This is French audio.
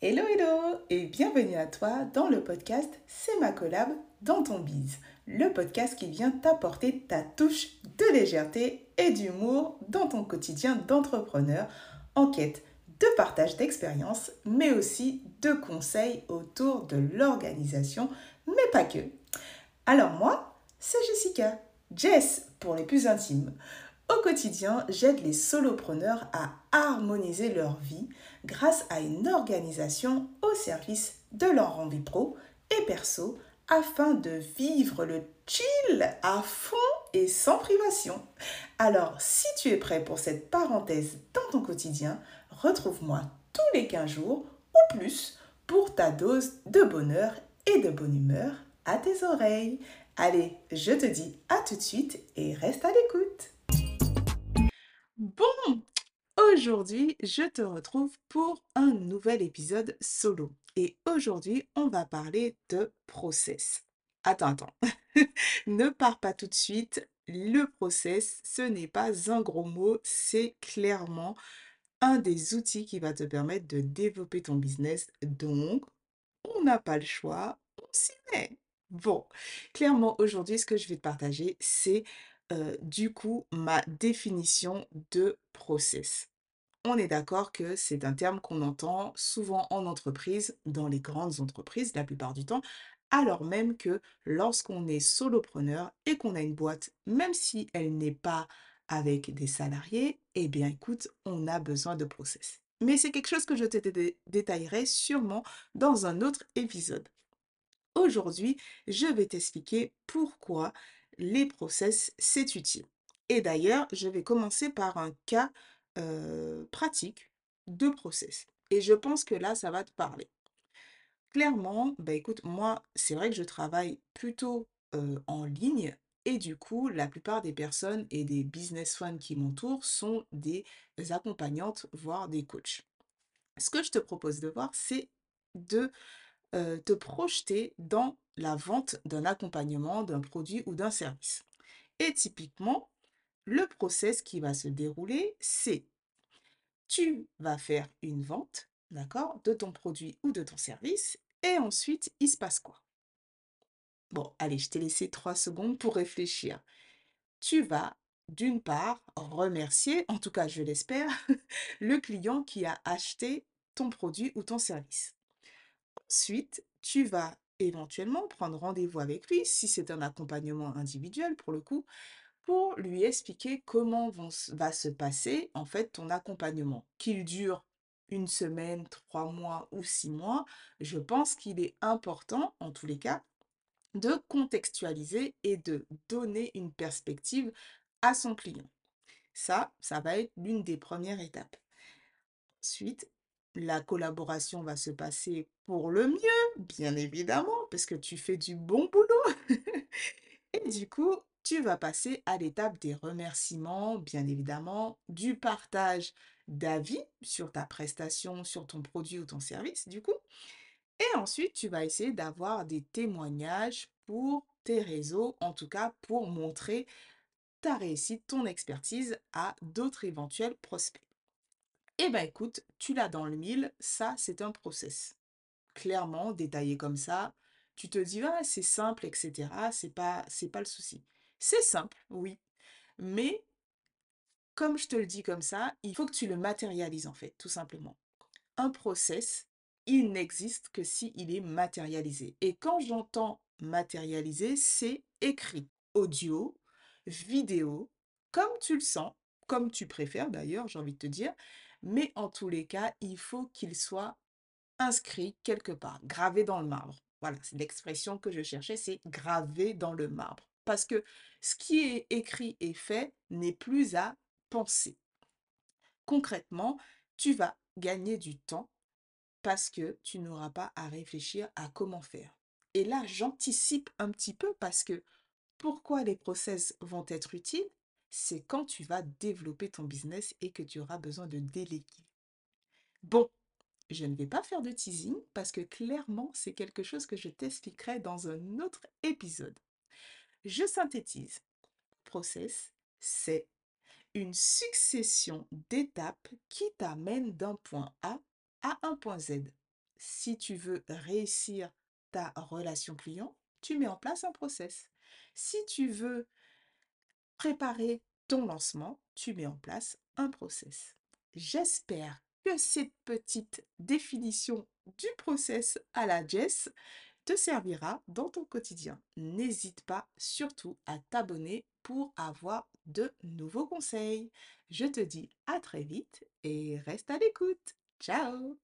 Hello hello et bienvenue à toi dans le podcast C'est ma collab dans ton bise, le podcast qui vient t'apporter ta touche de légèreté et d'humour dans ton quotidien d'entrepreneur en quête de partage d'expériences mais aussi de conseils autour de l'organisation mais pas que. Alors moi, c'est Jessica, Jess pour les plus intimes. Au quotidien, j'aide les solopreneurs à harmoniser leur vie grâce à une organisation au service de leur envie pro et perso afin de vivre le chill à fond et sans privation. Alors, si tu es prêt pour cette parenthèse dans ton quotidien, retrouve-moi tous les 15 jours ou plus pour ta dose de bonheur et de bonne humeur à tes oreilles. Allez, je te dis à tout de suite et reste à l'écoute. Aujourd'hui, je te retrouve pour un nouvel épisode solo. Et aujourd'hui, on va parler de process. Attends, attends. ne pars pas tout de suite. Le process, ce n'est pas un gros mot, c'est clairement un des outils qui va te permettre de développer ton business. Donc, on n'a pas le choix, on s'y met. Bon, clairement, aujourd'hui, ce que je vais te partager, c'est du coup ma définition de process. On est d'accord que c'est un terme qu'on entend souvent en entreprise, dans les grandes entreprises la plupart du temps, alors même que lorsqu'on est solopreneur et qu'on a une boîte, même si elle n'est pas avec des salariés, eh bien écoute, on a besoin de process. Mais c'est quelque chose que je te détaillerai sûrement dans un autre épisode. Aujourd'hui, je vais t'expliquer pourquoi les process, c'est utile. Et d'ailleurs, je vais commencer par un cas pratique de process. Et je pense que là, ça va te parler. Clairement, bah écoute, moi, c'est vrai que je travaille plutôt en ligne et du coup, la plupart des personnes et des business fans qui m'entourent sont des accompagnantes, voire des coachs. Ce que je te propose de voir, c'est de te projeter dans la vente d'un accompagnement, d'un produit ou d'un service. Et typiquement, le process qui va se dérouler, c'est tu vas faire une vente, d'accord, de ton produit ou de ton service, et ensuite, il se passe quoi? Bon, allez, je t'ai laissé trois secondes pour réfléchir. Tu vas, d'une part, remercier, en tout cas je l'espère, le client qui a acheté ton produit ou ton service. Ensuite, tu vas éventuellement prendre rendez-vous avec lui, si c'est un accompagnement individuel pour le coup, pour lui expliquer comment va se passer en fait ton accompagnement. Qu'il dure une semaine, trois mois ou six mois, je pense qu'il est important, en tous les cas, de contextualiser et de donner une perspective à son client. Ça, ça va être l'une des premières étapes. Ensuite, la collaboration va se passer pour le mieux, bien évidemment, parce que tu fais du bon boulot. Et du coup, tu vas passer à l'étape des remerciements, bien évidemment, du partage d'avis sur ta prestation, sur ton produit ou ton service, du coup. Et ensuite, tu vas essayer d'avoir des témoignages pour tes réseaux, en tout cas pour montrer ta réussite, ton expertise à d'autres éventuels prospects. Eh ben écoute, tu l'as dans le mille, ça c'est un process. Clairement, détaillé comme ça, tu te dis, ah, c'est simple, etc. C'est pas, c'est pas le souci. C'est simple, oui. Mais comme je te le dis comme ça, il faut que tu le matérialises en fait, tout simplement. Un process, il n'existe que si il est matérialisé. Et quand j'entends matérialiser, c'est écrit, audio, vidéo, comme tu le sens, comme tu préfères d'ailleurs, j'ai envie de te dire, mais en tous les cas, il faut qu'il soit inscrit quelque part, gravé dans le marbre. Voilà, c'est l'expression que je cherchais, c'est gravé dans le marbre. Parce que ce qui est écrit et fait n'est plus à penser. Concrètement, tu vas gagner du temps parce que tu n'auras pas à réfléchir à comment faire. Et là, j'anticipe un petit peu parce que pourquoi les process vont être utiles c'est quand tu vas développer ton business et que tu auras besoin de déléguer. Bon, je ne vais pas faire de teasing parce que clairement, c'est quelque chose que je t'expliquerai dans un autre épisode. Je synthétise. Process, c'est une succession d'étapes qui t'amènent d'un point A à un point Z. si tu veux réussir ta relation client, tu mets en place un process. Si tu veux préparer ton lancement, tu mets en place un process. J'espère que cette petite définition du process à la Jess te servira dans ton quotidien. N'hésite pas surtout à t'abonner pour avoir de nouveaux conseils. Je te dis à très vite et reste à l'écoute. Ciao